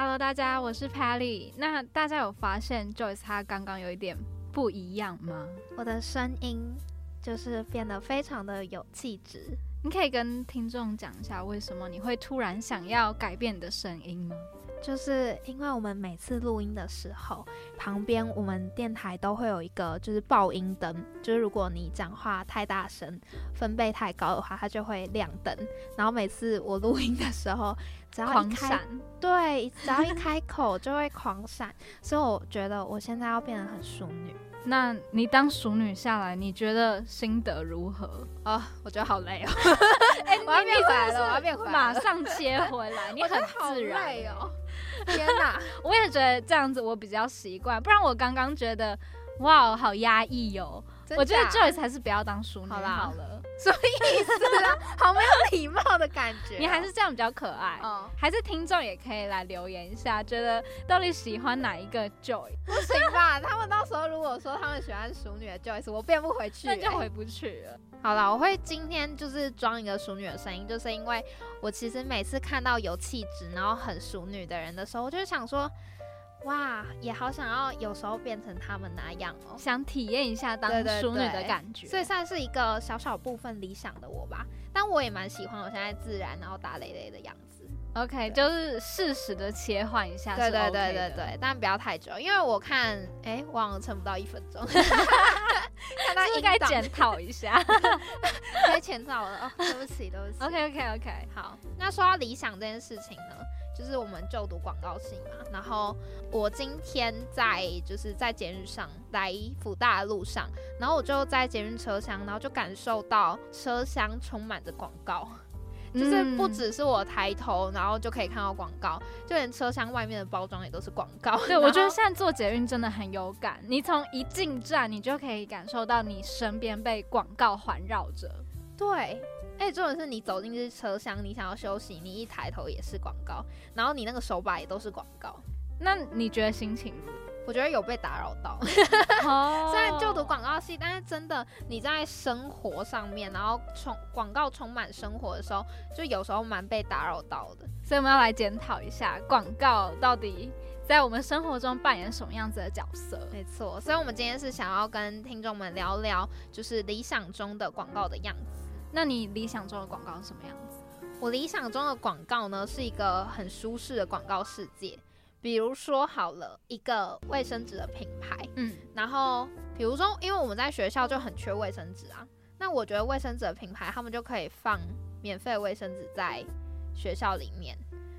Hello，大家，我是 Patty。那大家有发现 Joyce 她刚刚有一点不一样吗？我的声音就是变得非常的有气质。你可以跟听众讲一下，为什么你会突然想要改变你的声音吗？就是因为我们每次录音的时候，旁边我们电台都会有一个就是爆音灯，就是如果你讲话太大声、分贝太高的话，它就会亮灯。然后每次我录音的时候，只要一开，狂闪，对，只要一 开口就会狂闪，所以我觉得我现在要变得很淑女。那你当淑女下来，你觉得心得如何？哦，我觉得好累哦，哎、我要变回来了，我要变回来了，马上切回来，你很自然。累哦。天哪！我也觉得这样子我比较习惯，不然我刚刚觉得哇，好压抑哦。我觉得真假 Joyce 还是不要当淑女好啦好了，什么意思啊？好没有礼貌的感觉哦、你还是这样比较可爱。哦，还是听众也可以来留言一下，觉得到底喜欢哪一个 Joy，不行吧？他们到时候如果说他们喜欢熟女的 Joyce，我变不回去、欸 那就回不去了。好了，我会今天就是装一个熟女的声音，就是因为我其实每次看到有气质然后很熟女的人的时候，我就想说，哇，也好想要有时候变成他们那样哦。想体验一下当淑女的对感觉，所以算是一个小小部分理想的我吧，但我也蛮喜欢我现在自然然后打雷雷的样子。OK，就是适时的切换一下对对对对但不要太久，因为我看，哎、忘了撑不到一分钟，看他是不是音档该检讨一下。该检讨了哦，对不起对不起。OK OK OK，好，那说到理想这件事情呢，就是我们就读广告系嘛，然后我今天在就是在捷运上来福大的路上，然后我就在捷运车厢，然后就感受到车厢充满着广告。就是不嗯只是我抬头，然后就可以看到广告，就连车厢外面的包装也都是广告。对，我觉得现在坐捷运真的很有感。你从一进站，你就可以感受到你身边被广告环绕着。对，而且重点是你走进去车厢，你想要休息，你一抬头也是广告，然后你那个手把也都是广告。那你觉得心情我觉得有被打扰到，虽然就读广告系，但是真的你在生活上面，然后充广告充满生活的时候，就有时候蛮被打扰到的。所以我们要来检讨一下广告到底在我们生活中扮演什么样子的角色。没错，所以我们今天是想要跟听众们聊聊，就是理想中的广告的样子。那你理想中的广告是什么样子？我理想中的广告呢，是一个很舒适的广告世界。比如说，好了，一个卫生纸的品牌，嗯，然后比如说，因为我们在学校就很缺卫生纸啊，那我觉得卫生纸的品牌，他们就可以放免费卫生纸在学校里面，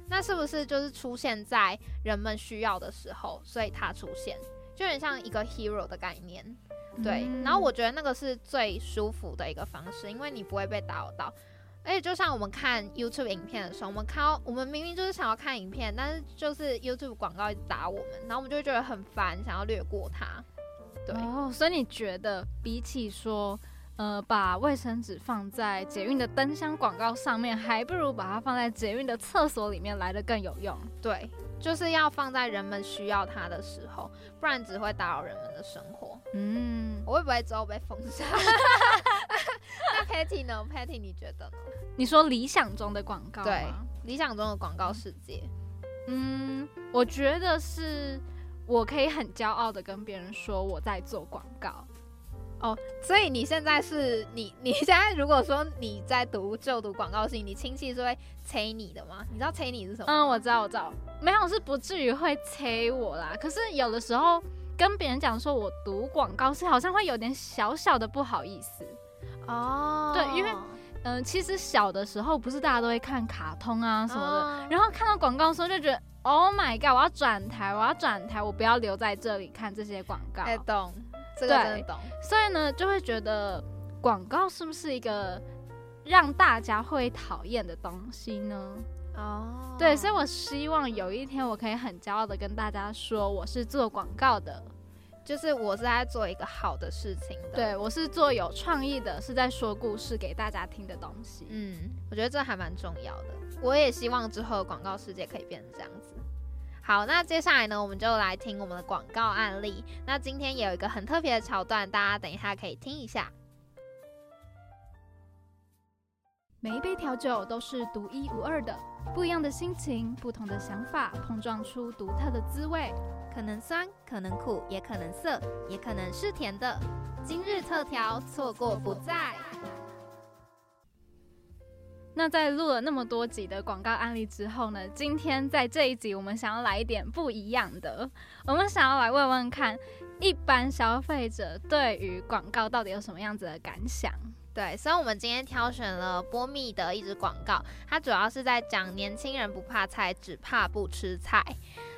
那是不是就是出现在人们需要的时候，所以它出现，就有点像一个 hero 的概念。对，嗯然后我觉得那个是最舒服的一个方式，因为你不会被打扰到。而且就像我们看 YouTube 影片的时候，我们看到我们明明就是想要看影片，但是就是 YouTube 广告一直打我们，然后我们就会觉得很烦，想要略过它。对，哦，所以你觉得比起说，呃，把卫生纸放在捷运的灯箱广告上面，还不如把它放在捷运的厕所里面来的更有用。对，就是要放在人们需要它的时候，不然只会打扰人们的生活。嗯，我会不会之后被封杀？那 Patty 呢？Patty 你觉得呢？你说理想中的广告对吗？理想中的广告世界，嗯，我觉得是我可以很骄傲的跟别人说我在做广告。哦，所以你现在是你 你现在如果说你在读就读广告系，你亲戚是会催你的吗？你知道催你是什么？嗯，我知道，我知道，没有是不至于会催我啦。可是有的时候跟别人讲说我读广告是好像会有点小小的不好意思。哦，对因为嗯，其实小的时候不是大家都会看卡通啊什么的，哦然后看到广告的时候就觉得，Oh my god，我要转台，我要转台，我不要留在这里看这些广告。哎、懂，这个对真的懂。所以呢，就会觉得广告是不是一个让大家会讨厌的东西呢？哦，对，所以我希望有一天我可以很骄傲的跟大家说，我是做广告的。就是我是在做一个好的事情的。对我是做有创意的，是在说故事给大家听的东西。嗯，我觉得这还蛮重要的。我也希望之后广告世界可以变成这样子。好，那接下来呢，我们就来听我们的广告案例。那今天也有一个很特别的桥段，大家等一下可以听一下。每一杯调酒都是独一无二的，不一样的心情，不同的想法，碰撞出独特的滋味。可能酸，可能苦，也可能涩，也可能是甜的。今日特调，错过不再。那在录了那么多集的广告案例之后呢，今天在这一集，我们想要来一点不一样的。我们想要来问问看，一般消费者对于广告到底有什么样子的感想？对，所以我们今天挑选了波蜜的一支广告，它主要是在讲年轻人不怕菜，只怕不吃菜。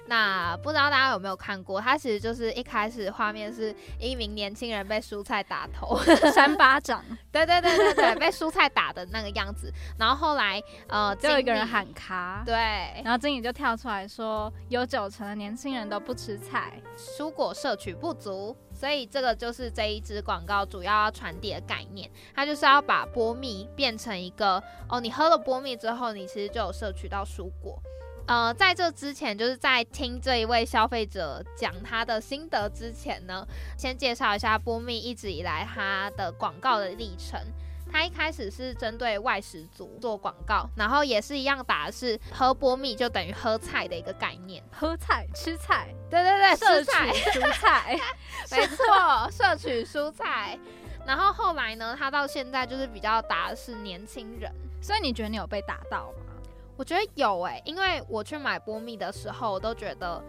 那不知道大家有没有看过？它其实就是一开始画面是一名年轻人被蔬菜打头，扇巴掌，对对对对对，被蔬菜打的那个样子。然后后来呃，就有一个人喊卡，对，然后经理就跳出来说，有九成的年轻人都不吃菜，蔬果摄取不足。所以这个就是这一支广告主要要传递的概念，它就是要把波蜜变成一个哦，你喝了波蜜之后，你其实就有摄取到蔬果。呃，在这之前，就是在听这一位消费者讲他的心得之前呢，先介绍一下波蜜一直以来它的广告的历程。它一开始是针对外食族做广告，然后也是一样打的是喝波蜜就等于喝菜的一个概念，喝菜吃菜，对对对，摄取蔬菜，没错，摄取蔬菜。然后后来呢，他到现在就是比较打的是年轻人，所以你觉得你有被打到吗？我觉得有诶，因为我去买波蜜的时候，我都觉得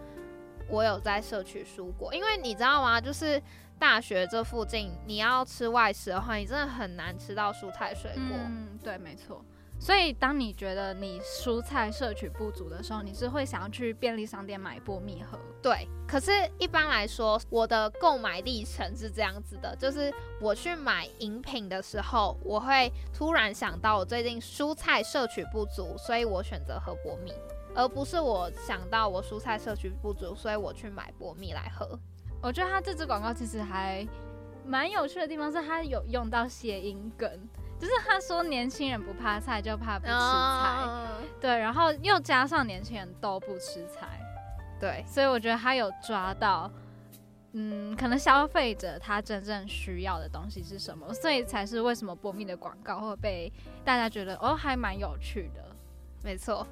我有在摄取蔬果，因为你知道吗？就是大学这附近，你要吃外食的话，你真的很难吃到蔬菜水果。嗯，对，没错。所以，当你觉得你蔬菜摄取不足的时候，你是会想要去便利商店买波蜜喝。对，可是一般来说，我的购买历程是这样子的，就是我去买饮品的时候，我会突然想到我最近蔬菜摄取不足，所以我选择喝波蜜，而不是我想到我蔬菜摄取不足，所以我去买波蜜来喝。我觉得他这支广告其实还蛮有趣的地方是，他有用到谐音梗。就是他说年轻人不怕菜，就怕不吃菜，对，然后又加上年轻人都不吃菜，对，所以我觉得他有抓到，嗯，可能消费者他真正需要的东西是什么，所以才是为什么波蜜的广告会被大家觉得哦还蛮有趣的，没错，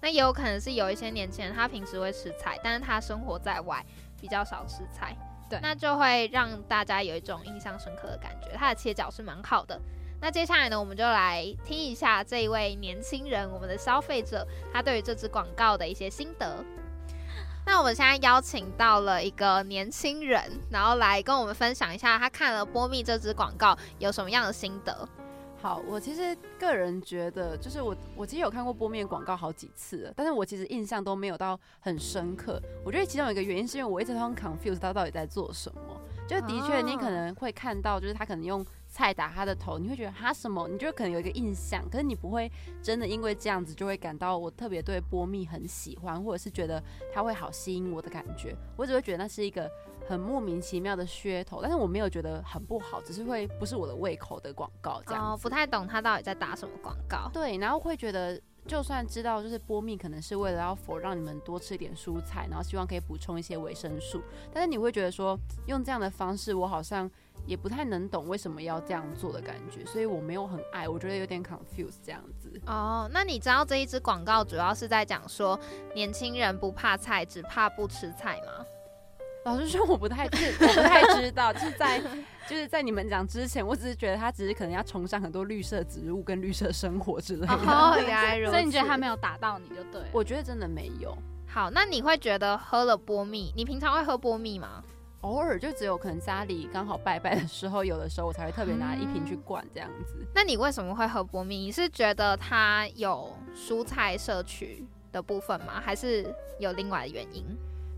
那也有可能是有一些年轻人他平时会吃菜，但是他生活在外比较少吃菜，对，那就会让大家有一种印象深刻的感觉，它的切角是蛮好的。那接下来呢，我们就来听一下这一位年轻人，我们的消费者，他对于这支广告的一些心得。那我们现在邀请到了一个年轻人，然后来跟我们分享一下他看了波蜜这支广告有什么样的心得。好，我其实个人觉得，就是我我其实有看过波面广告好几次，但是我其实印象都没有到很深刻。我觉得其中有一个原因是因为我一直都很 confused，他到底在做什么。就的确，你可能会看到，就是他可能用。菜打他的头，你会觉得他什么？你就可能有一个印象，可是你不会真的因为这样子就会感到我特别对波蜜很喜欢，或者是觉得他会好吸引我的感觉。我只会觉得那是一个很莫名其妙的噱头，但是我没有觉得很不好，只是会不是我的胃口的广告这样。哦，不太懂他到底在打什么广告。对，然后会觉得就算知道就是波蜜可能是为了要否让你们多吃一点蔬菜，然后希望可以补充一些维生素，但是你会觉得说用这样的方式，我好像。也不太能懂为什么要这样做的感觉，所以我没有很爱，我觉得有点 confused 这样子。哦，那你知道这一支广告主要是在讲说年轻人不怕菜，只怕不吃菜吗？老实说，我不太知，我不太知道。就是在就是在你们讲之前，我只是觉得他只是可能要崇尚很多绿色植物跟绿色生活之类的。哦，原来如此。所以你觉得他没有打到你就对。我觉得真的没有。好，那你会觉得喝了波蜜，你平常会喝波蜜吗？偶尔就只有可能家里刚好拜拜的时候，有的时候我才会特别拿一瓶去灌这样子。那你为什么会喝波蜜？你是觉得它有蔬菜摄取的部分吗？还是有另外的原因？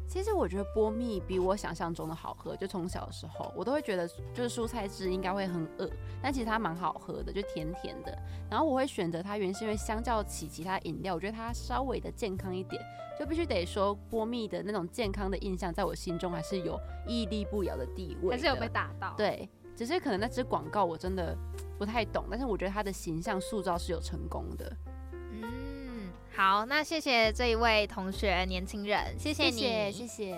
其实我觉得波蜜比我想象中的好喝，就从小的时候我都会觉得就是蔬菜汁应该会很恶，但其实它蛮好喝的，就甜甜的。然后我会选择它，原因是因为相较起其他饮料，我觉得它稍微的健康一点，就必须得说波蜜的那种健康的印象，在我心中还是有屹立不摇的地位，还是有被打到。对，只是可能那只广告我真的不太懂，但是我觉得它的形象塑造是有成功的。好，那谢谢这一位同学，年轻人，谢谢你，谢谢。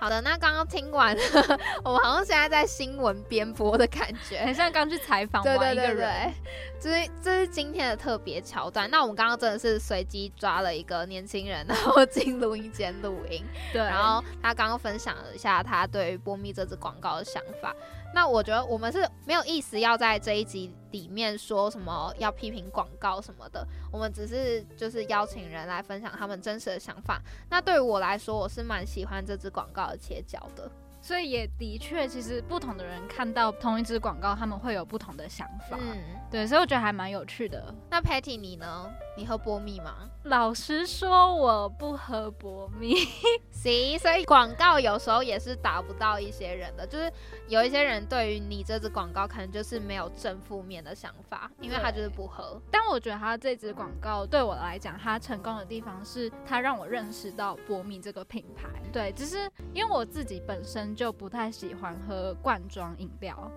好的，那刚刚听完，我们好像现在在新闻编播的感觉，很像刚去采访完一个人。这是这是今天的特别桥段。那我们刚刚真的是随机抓了一个年轻人，然后进录音间录音。对，然后他刚刚分享了一下他对波蜜这支广告的想法。那我觉得我们是没有意思要在这一集里面说什么要批评广告什么的，我们只是就是邀请人来分享他们真实的想法。那对于我来说，我是蛮喜欢这支广告的切角的。所以也的确，其实不同的人看到同一支广告，他们会有不同的想法。嗯，对，所以我觉得还蛮有趣的。那 Patty 你呢？你喝波蜜吗？老实说，我不喝波蜜。行，所以广告有时候也是打不到一些人的，就是有一些人对于你这支广告可能就是没有正负面的想法，因为他就是不喝。但我觉得他这支广告对我来讲，他成功的地方是它让我认识到波蜜这个品牌。对，只是因为我自己本身就不太喜欢喝罐装饮料。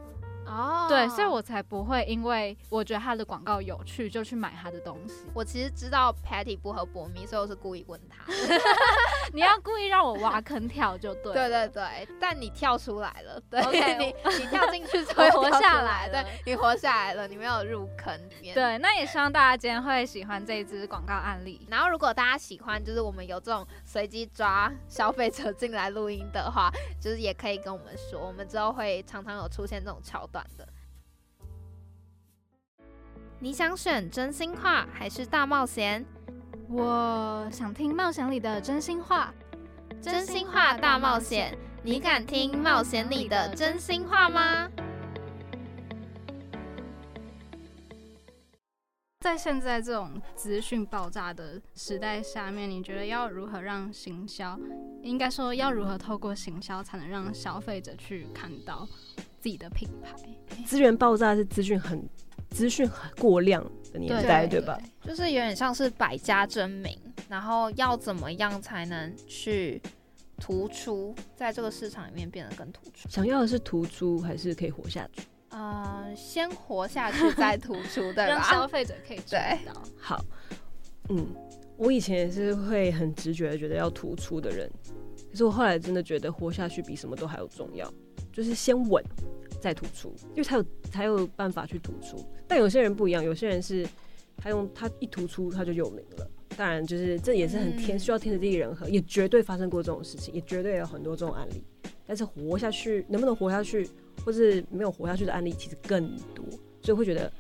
哦，对，所以我才不会因为我觉得他的广告有趣就去买他的东西。我其实知道 Patty 不喝博蜜，所以我是故意问他。你要故意让我挖坑跳就对。对对对，但你跳出来了，对，OK，你你跳进去会 活下来对，你活下来了，你没有入坑里面。对，那也希望大家今天会喜欢这一支广告案例。然后如果大家喜欢，就是我们有这种随机抓消费者进来录音的话，就是也可以跟我们说，我们之后会常常有出现这种桥段。的，你想选真心话还是大冒险？我想听冒险里的真心话。真心话大冒险，你敢听冒险里的真心话吗？在现在这种资讯爆炸的时代下面，你觉得要如何让行销，应该说要如何透过行销，才能让消费者去看到？自己的品牌，资源爆炸是资讯很资讯很过量的年代，对吧？就是有点像是百家争鸣，然后要怎么样才能去突出，在这个市场里面变得更突出？想要的是突出，还是可以活下去？呃，先活下去再突出，对吧？让消费者可以知道。好，嗯，我以前也是会很直觉的觉得要突出的人，可是我后来真的觉得活下去比什么都还要重要。就是先稳，再突出，因为才有才有办法去突出。但有些人不一样，有些人是他用他一突出他就有名了。当然，就是这也是很天需要天时地利人和，也绝对发生过这种事情，也绝对有很多这种案例。但是活下去能不能活下去，或是没有活下去的案例其实更多，所以会觉得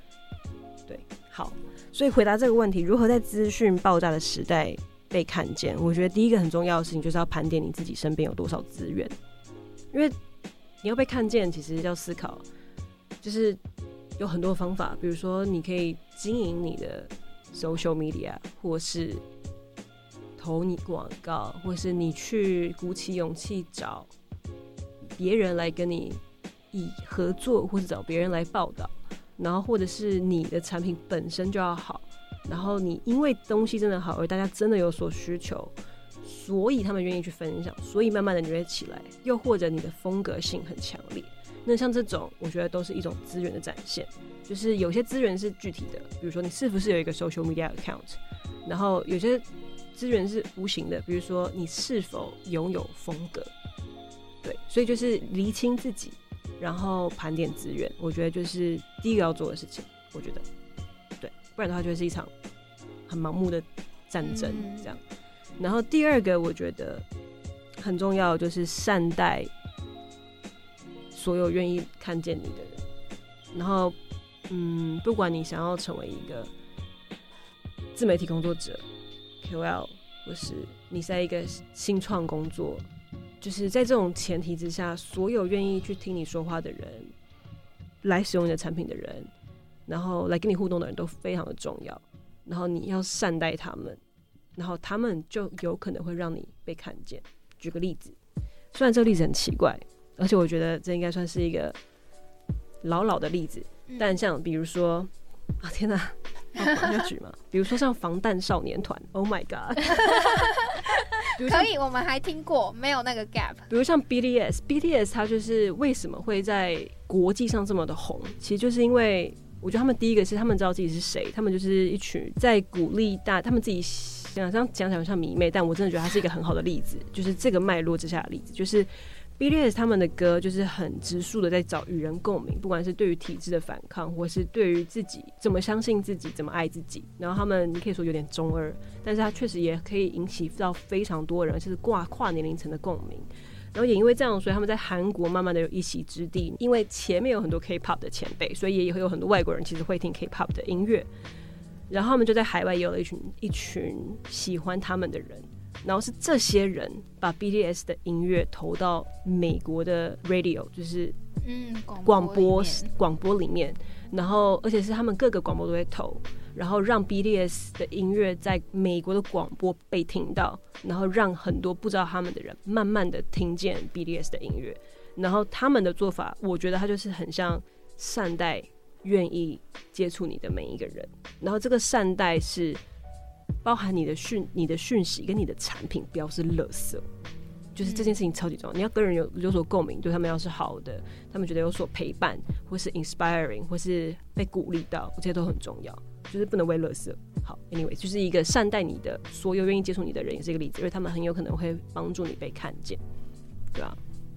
对好。所以回答这个问题，如何在资讯爆炸的时代被看见？我觉得第一个很重要的事情就是要盘点你自己身边有多少资源，因为。你要被看见，其实要思考，就是有很多方法，比如说你可以经营你的 social media，或是投你广告，或是你去鼓起勇气找别人来跟你以合作，或者找别人来报道，然后或者是你的产品本身就要好，然后你因为东西真的好，而大家真的有所需求。所以他们愿意去分享，所以慢慢的你会起来。又或者你的风格性很强烈，那像这种，我觉得都是一种资源的展现。就是有些资源是具体的，比如说你是不是有一个 social media account，然后有些资源是无形的，比如说你是否拥有风格。对，所以就是厘清自己，然后盘点资源，我觉得就是第一个要做的事情。我觉得，对，不然的话就会是一场很盲目的战争这样。然后第二个，我觉得很重要，就是善待所有愿意看见你的人。然后，嗯，不管你想要成为一个自媒体工作者、KOL，或是你在一个新创工作，就是在这种前提之下，所有愿意去听你说话的人，来使用你的产品的人，然后来跟你互动的人都非常的重要。然后你要善待他们。然后他们就有可能会让你被看见。举个例子，虽然这个例子很奇怪，而且我觉得这应该算是一个老老的例子，嗯但像比如说啊，天哪，要举吗？比如说像防弹少年团，Oh my god，可以，我们还听过没有那个 gap，比如像 BTS，BTS 它就是为什么会在国际上这么的红，其实就是因为我觉得他们第一个是他们知道自己是谁，他们就是一群在鼓励大，他们自己讲这样讲讲像迷妹，但我真的觉得它是一个很好的例子，就是这个脉络之下的例子，就是 BTS 他们的歌就是很直述的在找与人共鸣，不管是对于体制的反抗，或是对于自己怎么相信自己，怎么爱自己。然后他们你可以说有点中二，但是他确实也可以引起到非常多人，就是跨跨年龄层的共鸣。然后也因为这样，所以他们在韩国慢慢的有一席之地。因为前面有很多 K-pop 的前辈，所以也会有很多外国人其实会听 K-pop 的音乐。然后他们就在海外也有了一群一群喜欢他们的人。然后是这些人把 BTS 的音乐投到美国的 radio，就是嗯，广播广播里面，然后而且是他们各个广播都会投，然后让 BTS 的音乐在美国的广播被听到，然后让很多不知道他们的人慢慢的听见 BTS 的音乐，然后他们的做法，我觉得他就是很像善待愿意接触你的每一个人，然后这个善待是包含你的讯、你的讯息跟你的产品不要是垃圾。就是这件事情超级重要，你要跟人有有所共鸣，对他们要是好的，他们觉得有所陪伴，或是 inspiring，或是被鼓励到，这些都很重要，就是不能为垃圾。好，anyway，就是一个善待你的所有愿意接触你的人，也是一个例子，因为他们很有可能会帮助你被看见，对啊，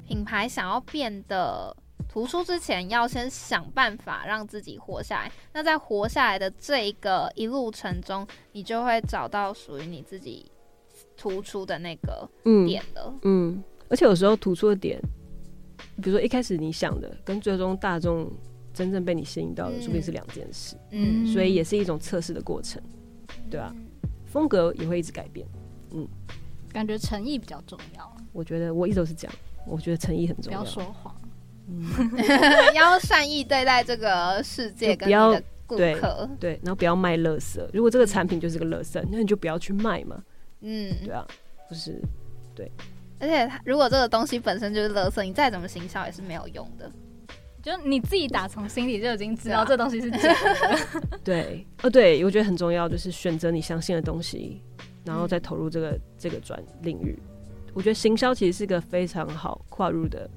品牌想要变得突出之前，要先想办法让自己活下来。那在活下来的这一个一路程中，你就会找到属于你自己突出的那个嗯点了。嗯，而且有时候突出的点，比如说一开始你想的，跟最终大众真正被你吸引到的，嗯说不定是两件事，嗯，所以也是一种测试的过程，对啊，风格也会一直改变。嗯感觉诚意比较重要，我觉得我一直都是这样，我觉得诚意很重要。不要说谎。要善意对待这个世界跟你就不要的顾对客。对，然后不要卖垃圾。如果这个产品就是个垃圾，那你就不要去卖嘛。嗯，对啊，不是对而且它如果这个东西本身就是垃圾，你再怎么行销也是没有用的。就你自己打从心里就已经知道这东西是假的，对 哦，对，我觉得很重要，就是选择你相信的东西，然后再嗯投入这个这个专领域。我觉得行销其实是个非常好跨入的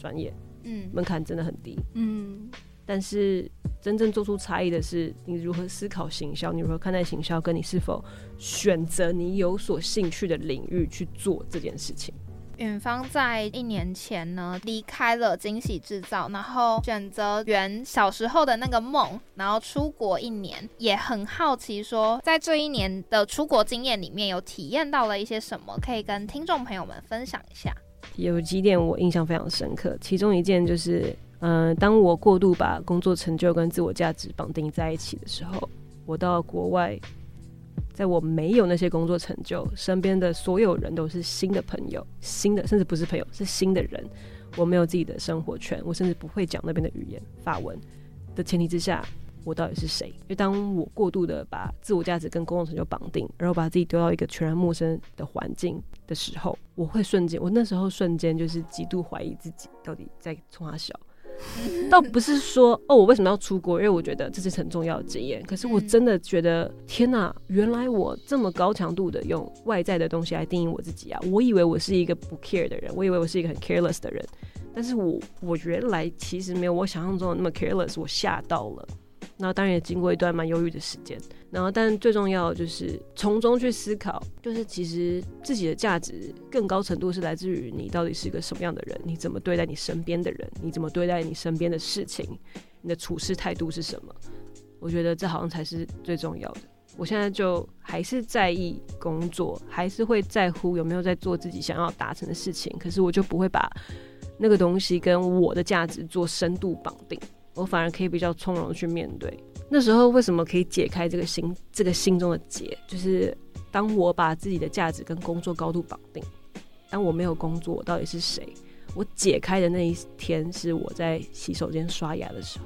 专业，嗯门槛真的很低。嗯，但是真正做出差异的是，你如何思考行销，你如何看待行销，跟你是否选择你有所兴趣的领域去做这件事情。远方在一年前呢离开了惊喜制造，然后选择圆小时候的那个梦，然后出国一年，也很好奇说，在这一年的出国经验里面有体验到了一些什么，可以跟听众朋友们分享一下。有几点我印象非常深刻，其中一件就是，嗯、当我过度把工作成就跟自我价值绑定在一起的时候，我到国外，在我没有那些工作成就，身边的所有人都是新的朋友，新的甚至不是朋友，是新的人，我没有自己的生活圈，我甚至不会讲那边的语言法文的前提之下。我到底是谁？因为当我过度的把自我价值跟工作成就绑定，然后把自己丢到一个全然陌生的环境的时候，我会瞬间，我那时候瞬间就是极度怀疑自己到底在冲他笑。倒不是说哦，我为什么要出国？因为我觉得这是很重要的经验。可是我真的觉得，天哪，原来我这么高强度的用外在的东西来定义我自己啊！我以为我是一个不 care 的人，我以为我是一个很 careless 的人，但是我我原来其实没有我想象中的那么 careless，我吓到了。那当然也经过一段蛮忧郁的时间，然后但最重要就是从中去思考，就是其实自己的价值更高程度是来自于你到底是一个什么样的人，你怎么对待你身边的人，你怎么对待你身边的事情，你的处事态度是什么？我觉得这好像才是最重要的。我现在就还是在意工作，还是会在乎有没有在做自己想要达成的事情，可是我就不会把那个东西跟我的价值做深度绑定。我反而可以比较从容的去面对。那时候为什么可以解开这个心这个心中的结？就是当我把自己的价值跟工作高度绑定，当我没有工作，我到底是谁？我解开的那一天是我在洗手间刷牙的时候。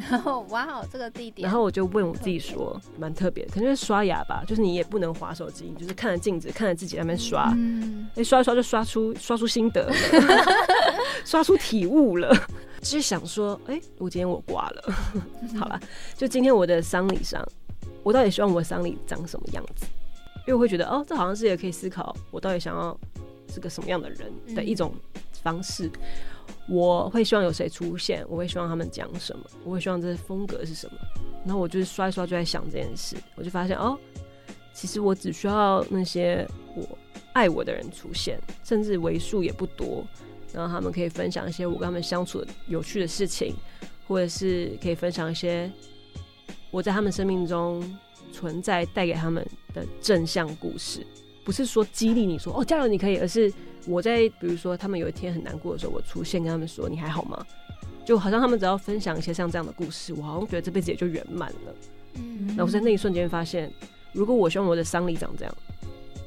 然后哇哦，这个地点，然后我就问我自己说，蛮特别的，可能是刷牙吧，就是你也不能划手机，你就是看着镜子，看着自己在那边刷，嗯，哎、刷一刷就刷出刷出心得了，刷出体悟了。就是想说，哎、我今天我挂了，好了，就今天我的丧礼上，我到底希望我的丧礼长什么样子？因为我会觉得，哦，这好像是也可以思考，我到底想要是个什么样的人的一种方式。我会希望有谁出现，我会希望他们讲什么，我会希望这风格是什么。然后我就是刷一刷就在想这件事，我就发现哦，其实我只需要那些我爱我的人出现，甚至为数也不多，然后他们可以分享一些我跟他们相处的有趣的事情，或者是可以分享一些我在他们生命中存在带给他们的正向故事。不是说激励你说哦加油你可以，而是我在比如说他们有一天很难过的时候，我出现跟他们说你还好吗？就好像他们只要分享一些像这样的故事，我好像觉得这辈子也就圆满了。嗯那我在那一瞬间发现，如果我希望我的丧礼长这样，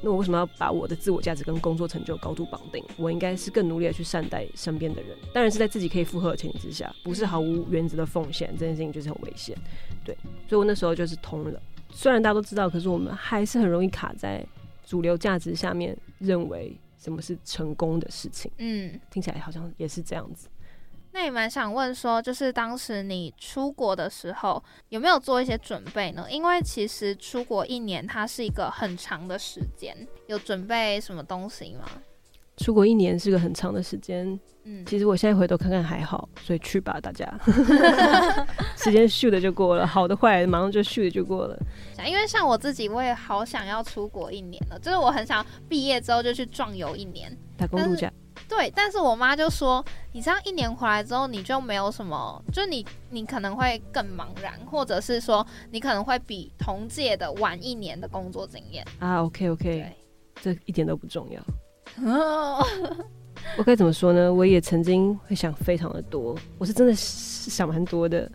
那我为什么要把我的自我价值跟工作成就高度绑定？我应该是更努力的去善待身边的人，当然是在自己可以负荷的前提之下，不是毫无原则的奉献，这件事情就是很危险。对，所以我那时候就是通了。虽然大家都知道，可是我们还是很容易卡在主流价值下面，认为什么是成功的事情，嗯，听起来好像也是这样子。那也蛮想问说，就是当时你出国的时候，有没有做一些准备呢？因为其实出国一年，它是一个很长的时间，有准备什么东西吗？出国一年是个很长的时间，嗯，其实我现在回头看看还好，所以去吧，大家。时间咻的就过了，好的坏的马上就咻的就过了。因为像我自己，我也好想要出国一年了，就是我很想毕业之后就去壮游一年。打工度假，对，但是我妈就说，你这样一年回来之后，你就没有什么，就你你可能会更茫然，或者是说你可能会比同届的晚一年的工作经验。啊，OK OK，对，这一点都不重要。我该怎么说呢？我也曾经会想非常的多，我是真的是想蛮多的。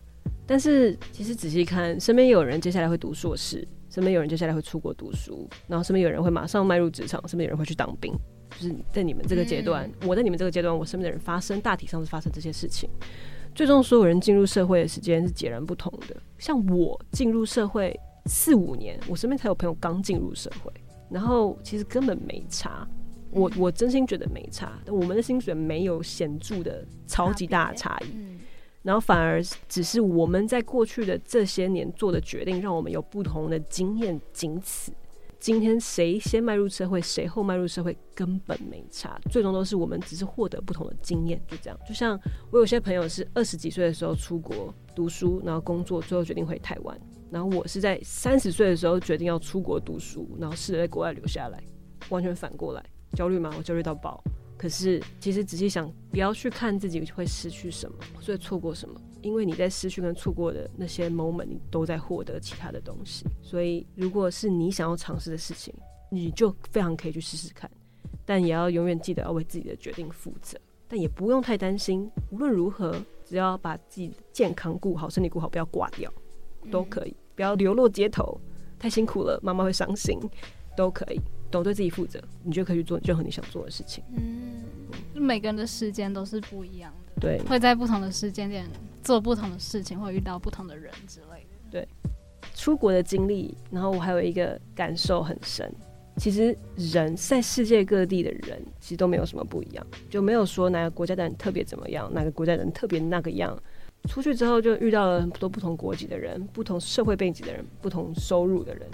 但是其实仔细看，身边有人接下来会读硕士，身边有人接下来会出国读书，然后身边有人会马上迈入职场，身边有人会去当兵。就是在你们这个阶段，我在你们这个阶段，我身边的人发生大体上是发生这些事情。最终所有人进入社会的时间是截然不同的。像我进入社会四五年，我身边才有朋友刚进入社会，然后其实根本没差。我我真心觉得没差，但我们的薪水没有显著的超级大的差异，嗯然后反而只是我们在过去的这些年做的决定，让我们有不同的经验，仅此。今天谁先迈入社会，谁后迈入社会根本没差，最终都是我们只是获得不同的经验，就这样。就像我有些朋友是二十几岁的时候出国读书，然后工作，最后决定回台湾，然后我是在三十岁的时候决定要出国读书，然后试着在国外留下来，完全反过来。焦虑吗？我焦虑到爆。可是其实仔细想，不要去看自己会失去什么，所以错过什么，因为你在失去跟错过的那些 moment，你都在获得其他的东西。所以如果是你想要尝试的事情，你就非常可以去试试看，但也要永远记得要为自己的决定负责。但也不用太担心，无论如何，只要把自己的健康顾好，身体顾好，不要挂掉，都可以。不要流落街头，太辛苦了，妈妈会伤心，都可以。懂对自己负责，你就可以去做任何你想做的事情。嗯，就每个人的时间都是不一样的，对，会在不同的时间点做不同的事情，会遇到不同的人之类的。对出国的经历，然后我还有一个感受很深。其实人在世界各地的人，其实都没有什么不一样，就没有说哪个国家的人特别怎么样，哪个国家的人特别那个样。出去之后就遇到了很多不同国籍的人，不同社会背景的人，不同收入的人。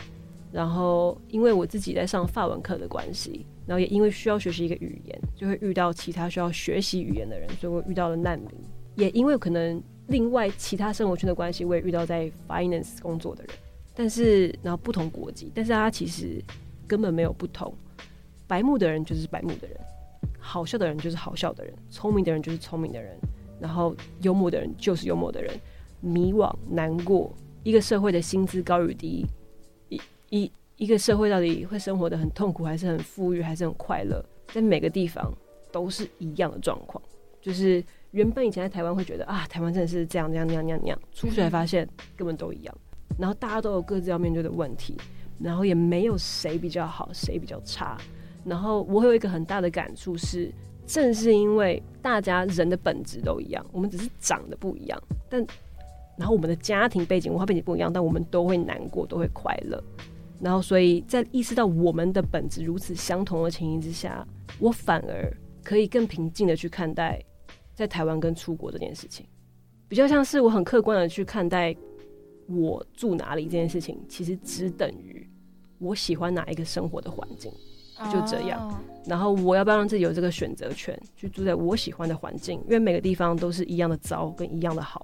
然后因为我自己在上法文课的关系，然后也因为需要学习一个语言，就会遇到其他需要学习语言的人，所以我遇到了难民。也因为可能另外其他生活圈的关系，我也遇到在 finance 工作的人。但是然后不同国籍，但是他其实根本没有不同。白目的人就是白目的人，好笑的人就是好笑的人，聪明的人就是聪明的人，然后幽默的人就是幽默的人。迷惘、难过，一个社会的薪资高与低，一一一个社会到底会生活的很痛苦，还是很富裕，还是很快乐，在每个地方都是一样的状况。就是原本以前在台湾会觉得啊，台湾真的是这样这样那样那样那样，出去才发现根本都一样。然后大家都有各自要面对的问题，然后也没有谁比较好，谁比较差。然后我会有一个很大的感触是，正是因为大家人的本质都一样，我们只是长得不一样，但然后我们的家庭背景、文化背景不一样，但我们都会难过，都会快乐。然后，所以在意识到我们的本质如此相同的情形之下，我反而可以更平静的去看待在台湾跟出国这件事情，比较像是我很客观的去看待我住哪里这件事情，其实只等于我喜欢哪一个生活的环境。就这样哦然后我要不要让自己有这个选择权，去住在我喜欢的环境？因为每个地方都是一样的糟跟一样的好，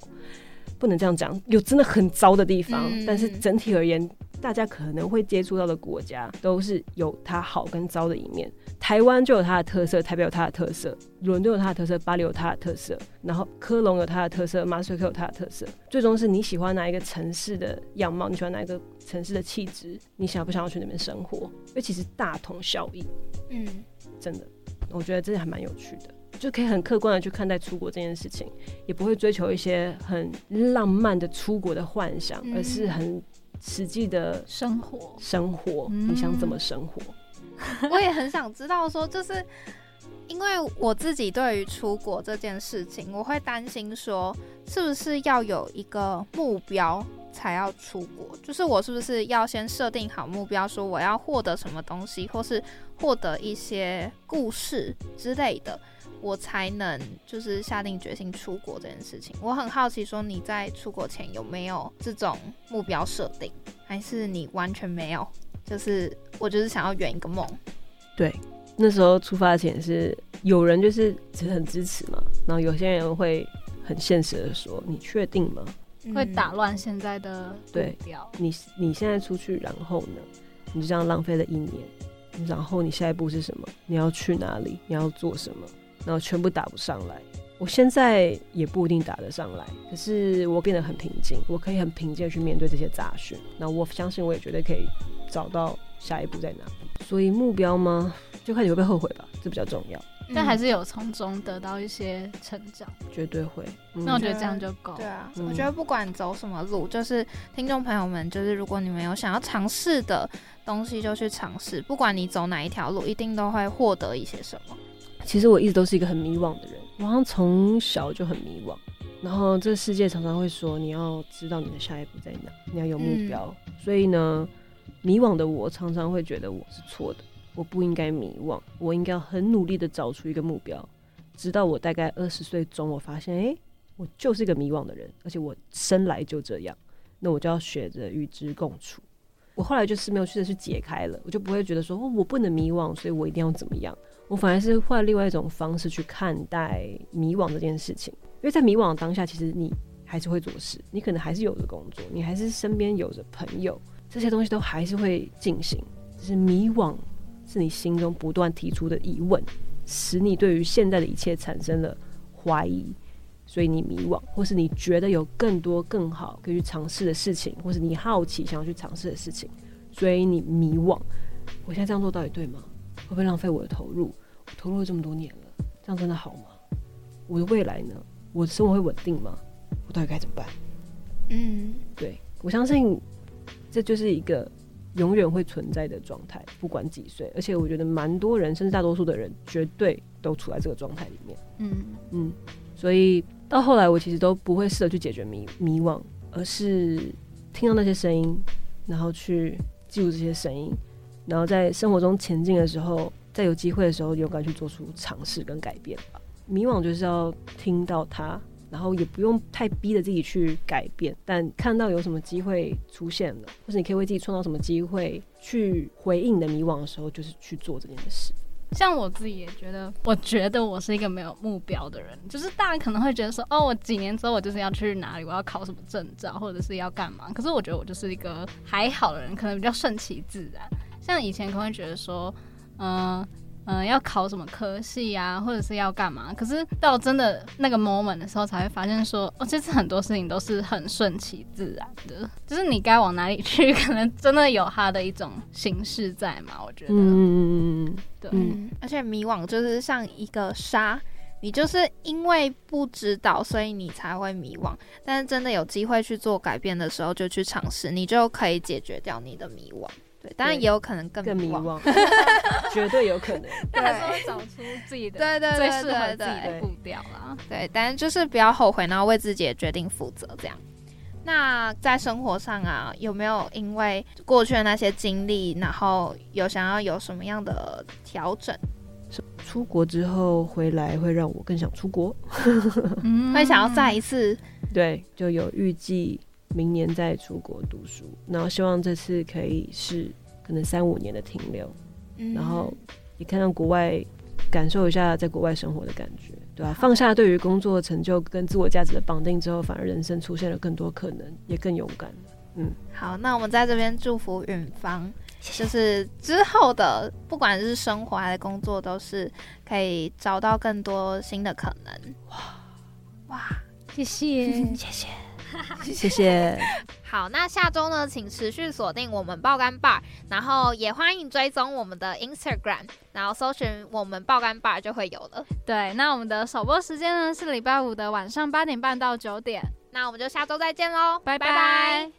不能这样讲。有真的很糟的地方，嗯但是整体而言，大家可能会接触到的国家都是有它好跟糟的一面。台湾就有它的特色，台北有它的特色，伦敦有它的特色，巴黎有它的特色，然后科隆有它的特色，马斯克有它的特色。最终是你喜欢哪一个城市的样貌，你喜欢哪一个城市的气质，你想不想要去那边生活？因为其实大同小异。嗯，真的，我觉得这还蛮有趣的，就可以很客观的去看待出国这件事情，也不会追求一些很浪漫的出国的幻想，嗯而是很实际的生活生活，嗯你想怎么生活？我也很想知道说，就是因为我自己对于出国这件事情，我会担心说，是不是要有一个目标才要出国？就是我是不是要先设定好目标，说我要获得什么东西，或是获得一些故事之类的，我才能就是下定决心出国这件事情。我很好奇，说你在出国前有没有这种目标设定，还是你完全没有？就是我就是想要圆一个梦。对，那时候出发前是有人就是只很支持嘛，然后有些人会很现实的说：“你确定吗？会打乱现在的对步调。你你现在出去，然后呢？你就这样浪费了一年，然后你下一步是什么？你要去哪里？你要做什么？然后全部打不上来。我现在也不一定打得上来，可是我变得很平静，我可以很平静的去面对这些杂讯。那我相信我也绝对可以找到下一步在哪里。所以目标吗？就看你会不会后悔吧，这比较重要，但还是有从中得到一些成长，绝对会。嗯那我觉得这样就够。对啊，嗯我觉得不管走什么路，就是听众朋友们，就是如果你们有想要尝试的东西，就去尝试。不管你走哪一条路，一定都会获得一些什么。其实我一直都是一个很迷惘的人，我好像从小就很迷惘。然后这个世界常常会说，你要知道你的下一步在哪，你要有目标。所以呢，迷惘的我常常会觉得我是错的，我不应该迷惘，我应该很努力的找出一个目标。直到我大概二十岁中，我发现，诶，我就是一个迷惘的人，而且我生来就这样，那我就要学着与之共处。我后来就是没有试着去解开了，我就不会觉得说，哦，我不能迷惘，所以我一定要怎么样。我反而是换另外一种方式去看待迷惘这件事情，因为在迷惘当下，其实你还是会做事，你可能还是有着工作，你还是身边有着朋友，这些东西都还是会进行。只是迷惘是你心中不断提出的疑问，使你对于现在的一切产生了怀疑，所以你迷惘，或是你觉得有更多更好可以去尝试的事情，或是你好奇想要去尝试的事情，所以你迷惘。我现在这样做到底对吗？会不会浪费我的投入？我投入了这么多年了，这样真的好吗？我的未来呢？我的生活会稳定吗？我到底该怎么办？嗯，对我相信这就是一个永远会存在的状态，不管几岁。而且我觉得蛮多人，甚至大多数的人，绝对都处在这个状态里面。嗯，嗯，所以到后来，我其实都不会试着去解决迷迷惘，而是听到那些声音，然后去记录这些声音，然后在生活中前进的时候，在有机会的时候，勇敢去做出尝试跟改变吧。迷惘就是要听到它，然后也不用太逼着自己去改变，但看到有什么机会出现了，或是你可以为自己创造什么机会去回应你的迷惘的时候，就是去做这件事。像我自己也觉得，我觉得我是一个没有目标的人，就是大家可能会觉得说，哦，我几年之后我就是要去哪里，我要考什么证照，或者是要干嘛。可是我觉得我就是一个还好的人，可能比较顺其自然。像以前可能会觉得说，嗯、嗯、要考什么科系啊，或者是要干嘛。可是到真的那个 moment 的时候，才会发现说，哦，其实很多事情都是很顺其自然的，就是你该往哪里去，可能真的有它的一种形式在嘛。我觉得，嗯嗯嗯嗯嗯。对，嗯，而且迷惘就是像一个沙，你就是因为不知道，所以你才会迷惘。但是真的有机会去做改变的时候，就去尝试，你就可以解决掉你的迷惘。对，当然也有可能更更迷迷惘。绝对有可能。但还是会找出自己的对对对最适合对自己的对步调啦。对，但是就是不要后悔，然后为自己的决定负责，这样。那在生活上啊，有没有因为过去的那些经历，然后有想要有什么样的调整？出国之后回来会让我更想出国，嗯会想要再一次对，就有预计明年再出国读书，然后希望这次可以是可能三五年的停留，嗯然后也看到国外，感受一下在国外生活的感觉，对吧、放下对于工作成就跟自我价值的绑定之后，反而人生出现了更多可能，也更勇敢。嗯好，那我们在这边祝福允芳，就是之后的不管是生活还是工作，都是可以找到更多新的可能。哇哇，谢谢。谢谢。谢谢。好，那下周呢，请持续锁定我们爆肝 bar，然后也欢迎追踪我们的 Instagram，然后搜寻我们爆肝 bar 就会有了。对，那我们的首播时间呢是礼拜五的晚上八点半到九点，那我们就下周再见喽，拜拜